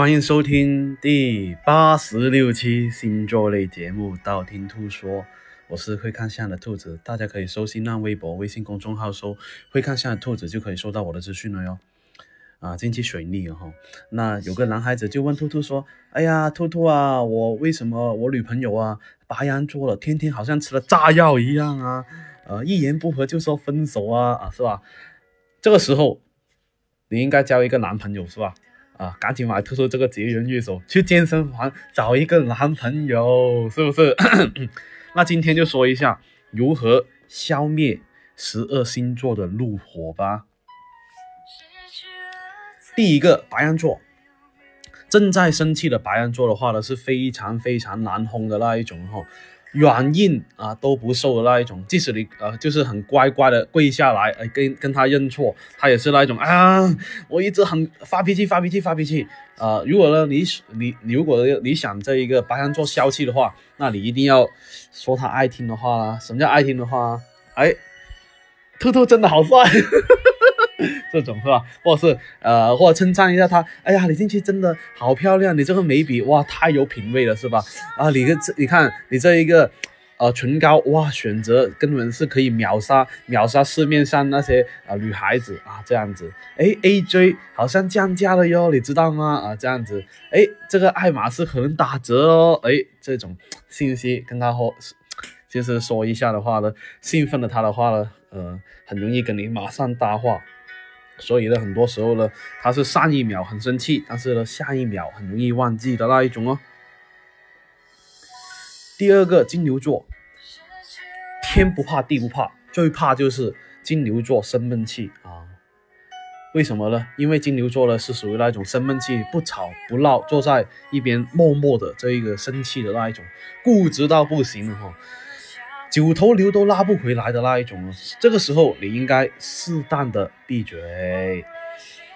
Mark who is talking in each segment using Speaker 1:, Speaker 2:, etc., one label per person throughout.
Speaker 1: 欢迎收听第八十六期星座类节目《道听途说》，我是会看相的兔子，大家可以搜新浪微博、微信公众号搜“会看相的兔子”，就可以收到我的资讯了哟。啊，近期水逆哈，那有个男孩子就问兔兔说：“哎呀，兔兔啊，我为什么我女朋友啊白羊座了，天天好像吃了炸药一样啊？呃，一言不合就说分手啊啊，是吧？这个时候你应该交一个男朋友是吧？啊，赶紧买兔兔这个节约月手去健身房找一个男朋友，是不是？那今天就说一下如何消灭十二星座的怒火吧。第一个白羊座，正在生气的白羊座的话呢，是非常非常难哄的那一种哈，软硬啊都不受的那一种。即使你呃就是很乖乖的跪下来，呃跟跟他认错，他也是那一种啊，我一直很发脾气发脾气发脾气啊。如果呢你你你如果你想这一个白羊座消气的话，那你一定要说他爱听的话啦。什么叫爱听的话？哎，兔兔真的好帅。这种是吧，或者是呃，或者称赞一下他，哎呀，你进去真的好漂亮，你这个眉笔哇，太有品味了，是吧？啊，你个这你看你这一个呃唇膏哇，选择根本是可以秒杀秒杀市面上那些啊女孩子啊，这样子，哎，AJ 好像降价了哟，你知道吗？啊，这样子，哎，这个爱马仕可能打折哦，哎，这种信息跟他说，就是说一下的话呢，兴奋了他的话呢，呃，很容易跟你马上搭话。所以呢，很多时候呢，他是上一秒很生气，但是呢，下一秒很容易忘记的那一种哦。第二个金牛座，天不怕地不怕，最怕就是金牛座生闷气啊。为什么呢？因为金牛座呢是属于那种生闷气，不吵不闹，坐在一边默默的这一个生气的那一种，固执到不行哈。九头牛都拉不回来的那一种，这个时候你应该适当的闭嘴，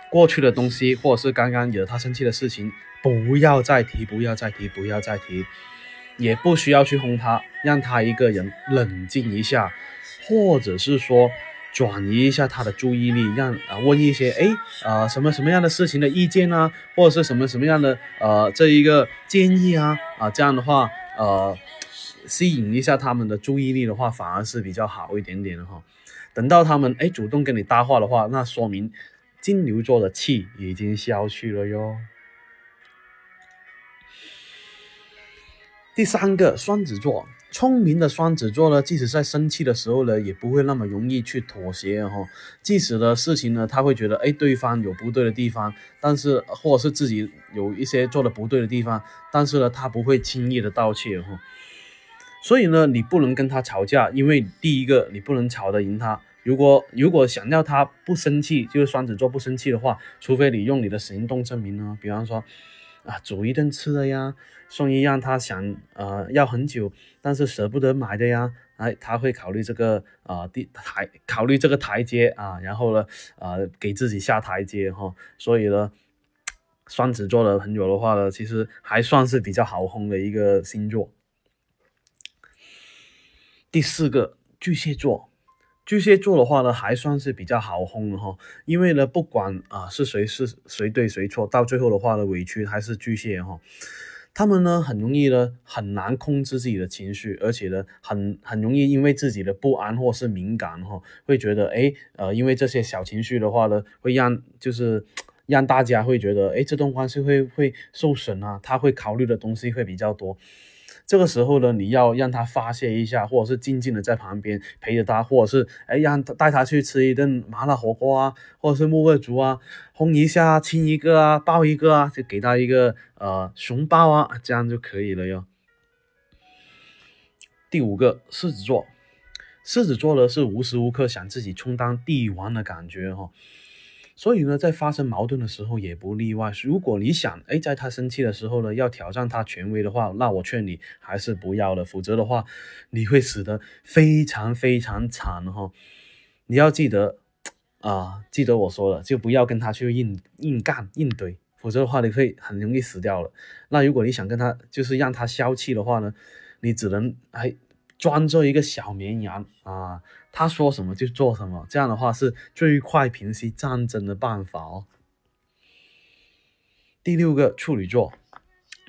Speaker 1: 过去的东西或者是刚刚惹他生气的事情，不要再提，不要再提，不要再提，也不需要去哄他，让他一个人冷静一下，或者是说转移一下他的注意力，让啊问一些哎啊什么什么样的事情的意见啊，或者是什么什么样的呃这一个建议啊啊这样的话呃。吸引一下他们的注意力的话，反而是比较好一点点的哈。等到他们哎主动跟你搭话的话，那说明金牛座的气已经消去了哟。第三个双子座，聪明的双子座呢，即使在生气的时候呢，也不会那么容易去妥协哈。即使的事情呢，他会觉得哎对方有不对的地方，但是或者是自己有一些做的不对的地方，但是呢，他不会轻易的道歉哈。所以呢，你不能跟他吵架，因为第一个你不能吵得赢他。如果如果想要他不生气，就是双子座不生气的话，除非你用你的行动证明呢。比方说，啊，煮一顿吃的呀，送一样他想呃要很久但是舍不得买的呀，哎，他会考虑这个啊第台考虑这个台阶啊，然后呢啊给自己下台阶哈。所以呢，双子座的朋友的话呢，其实还算是比较好哄的一个星座。第四个巨蟹座，巨蟹座的话呢，还算是比较好哄的哈，因为呢，不管啊是谁是谁对谁错，到最后的话呢，委屈还是巨蟹哈。他们呢，很容易呢，很难控制自己的情绪，而且呢，很很容易因为自己的不安或是敏感哈，会觉得哎呃，因为这些小情绪的话呢，会让就是让大家会觉得哎，这段关系会会受损啊，他会考虑的东西会比较多。这个时候呢，你要让他发泄一下，或者是静静的在旁边陪着他，或者是哎让他带他去吃一顿麻辣火锅啊，或者是木味竹啊，哄一下，亲一个啊，抱一个啊，就给他一个呃熊抱啊，这样就可以了哟。第五个狮子座，狮子座呢是无时无刻想自己充当帝王的感觉哈。所以呢，在发生矛盾的时候也不例外。如果你想，哎，在他生气的时候呢，要挑战他权威的话，那我劝你还是不要了。否则的话，你会死得非常非常惨哈。你要记得啊，记得我说的，就不要跟他去硬硬干硬怼，否则的话，你会很容易死掉了。那如果你想跟他，就是让他消气的话呢，你只能哎。装作一个小绵羊啊，他说什么就做什么，这样的话是最快平息战争的办法哦。第六个处女座。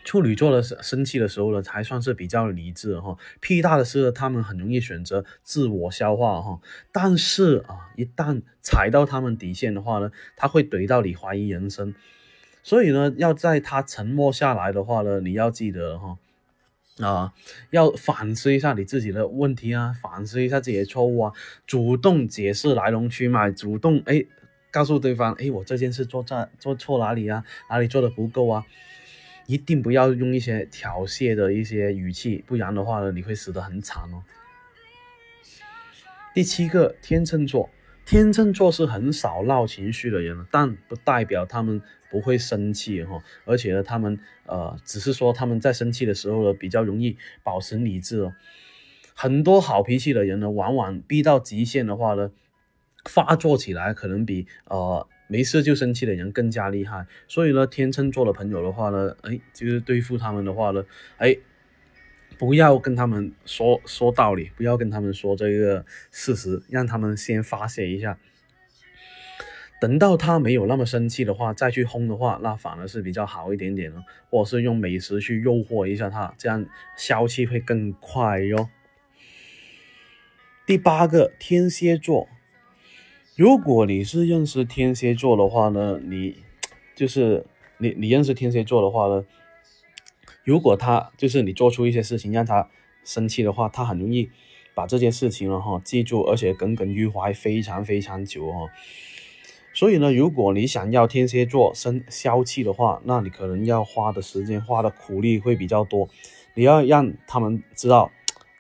Speaker 1: 处女座的生生气的时候呢，还算是比较理智哈。屁大的事他们很容易选择自我消化哈。但是啊，一旦踩到他们底线的话呢，他会怼到你怀疑人生。所以呢，要在他沉默下来的话呢，你要记得哈，啊，要反思一下你自己的问题啊，反思一下自己的错误啊，主动解释来龙去脉，主动哎告诉对方，哎，我这件事做在做错哪里啊，哪里做的不够啊。一定不要用一些挑衅的一些语气，不然的话呢，你会死得很惨哦。第七个天秤座，天秤座是很少闹情绪的人，但不代表他们不会生气哈。而且呢，他们呃，只是说他们在生气的时候呢，比较容易保持理智哦。很多好脾气的人呢，往往逼到极限的话呢，发作起来可能比呃。没事就生气的人更加厉害，所以呢，天秤座的朋友的话呢，哎，就是对付他们的话呢，哎，不要跟他们说说道理，不要跟他们说这个事实，让他们先发泄一下。等到他没有那么生气的话，再去轰的话，那反而是比较好一点点了，或者是用美食去诱惑一下他，这样消气会更快哟。第八个，天蝎座。如果你是认识天蝎座的话呢，你就是你你认识天蝎座的话呢，如果他就是你做出一些事情让他生气的话，他很容易把这件事情了哈记住，而且耿耿于怀非常非常久哦。所以呢，如果你想要天蝎座生消气的话，那你可能要花的时间花的苦力会比较多，你要让他们知道，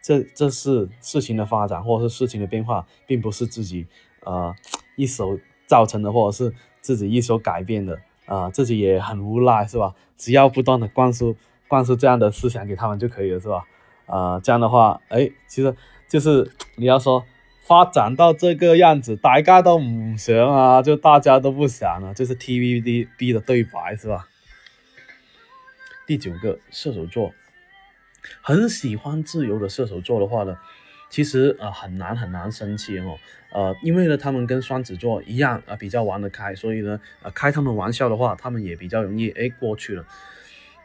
Speaker 1: 这这是事情的发展或者是事情的变化，并不是自己。呃，一手造成的，或者是自己一手改变的，啊，自己也很无奈，是吧？只要不断的灌输灌输这样的思想给他们就可以了，是吧？啊，这样的话，哎，其实就是你要说发展到这个样子，大家都唔想啊，就大家都不想了，就是 TVB 的对白，是吧？第九个射手座，很喜欢自由的射手座的话呢？其实呃很难很难生气哦，呃，因为呢他们跟双子座一样啊比较玩得开，所以呢呃开他们玩笑的话，他们也比较容易哎过去了。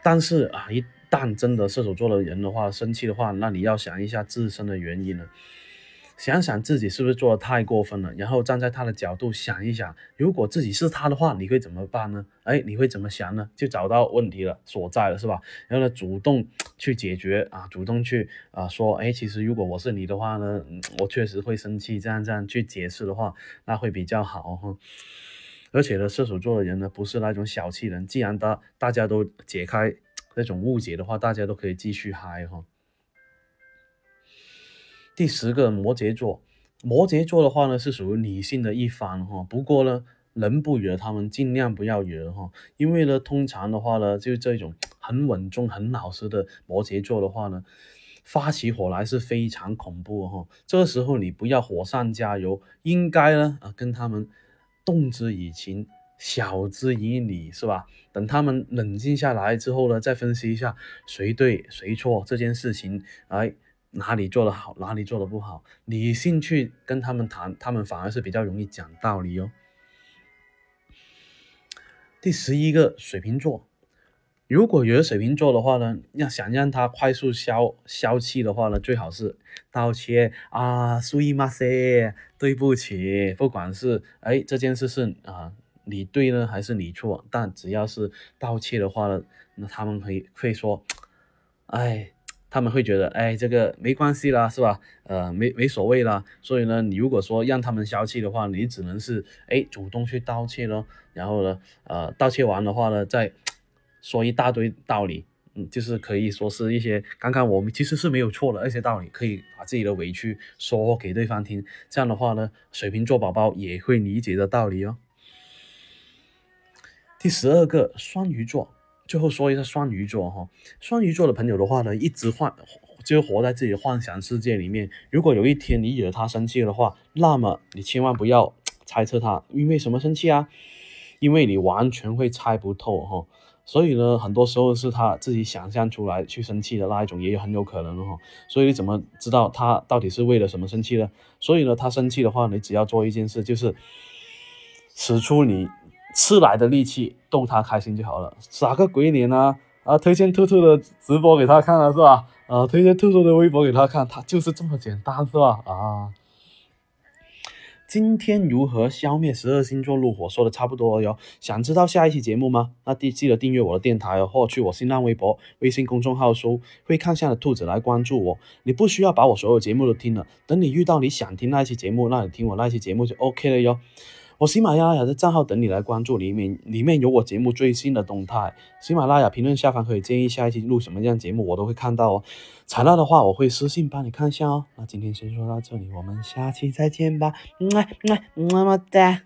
Speaker 1: 但是啊一旦真的射手座的人的话生气的话，那你要想一下自身的原因了。想想自己是不是做的太过分了，然后站在他的角度想一想，如果自己是他的话，你会怎么办呢？哎，你会怎么想呢？就找到问题了所在了，是吧？然后呢，主动去解决啊，主动去啊说，哎，其实如果我是你的话呢，我确实会生气，这样这样去解释的话，那会比较好哈。而且呢，射手座的人呢，不是那种小气人，既然大大家都解开那种误解的话，大家都可以继续嗨哈。第十个摩羯座，摩羯座的话呢是属于理性的一方哈，不过呢人不惹他们尽量不要惹哈，因为呢通常的话呢就这种很稳重很老实的摩羯座的话呢，发起火来是非常恐怖哈，这个时候你不要火上加油，应该呢啊跟他们动之以情，晓之以理是吧？等他们冷静下来之后呢，再分析一下谁对谁错这件事情，哎。哪里做得好，哪里做得不好，理性去跟他们谈，他们反而是比较容易讲道理哦。第十一个水瓶座，如果有的水瓶座的话呢，要想让他快速消消气的话呢，最好是道歉啊，苏伊玛塞，对不起，不管是哎这件事是啊你对呢还是你错，但只要是道歉的话呢，那他们可以会说，哎。他们会觉得，哎，这个没关系啦，是吧？呃，没没所谓啦。所以呢，你如果说让他们消气的话，你只能是，哎，主动去道歉咯。然后呢，呃，道歉完的话呢，再说一大堆道理，嗯，就是可以说是一些刚刚我们其实是没有错的那些道理，可以把自己的委屈说给对方听。这样的话呢，水瓶座宝宝也会理解的道理哦。第十二个，双鱼座。最后说一下双鱼座哈，双鱼座的朋友的话呢，一直幻就活在自己的幻想世界里面。如果有一天你惹他生气的话，那么你千万不要猜测他因为什么生气啊，因为你完全会猜不透哈。所以呢，很多时候是他自己想象出来去生气的那一种，也有很有可能哈。所以你怎么知道他到底是为了什么生气呢？所以呢，他生气的话，你只要做一件事，就是使出你。吃奶的力气逗他开心就好了，耍个鬼脸啊啊！推荐兔兔的直播给他看了是吧？啊，推荐兔兔的微博给他看，他就是这么简单是吧？啊。今天如何消灭十二星座怒火？说的差不多了哟。想知道下一期节目吗？那记记得订阅我的电台哦，或去我新浪微博、微信公众号搜“会看相的兔子”来关注我。你不需要把我所有节目都听了，等你遇到你想听那一期节目，那你听我那一期节目就 OK 了哟。我喜马拉雅的账号等你来关注，里面里面有我节目最新的动态。喜马拉雅评论下方可以建议下一期录什么样节目，我都会看到哦。材料的话，我会私信帮你看一下哦。那今天先说到这里，我们下期再见吧。么么么么哒。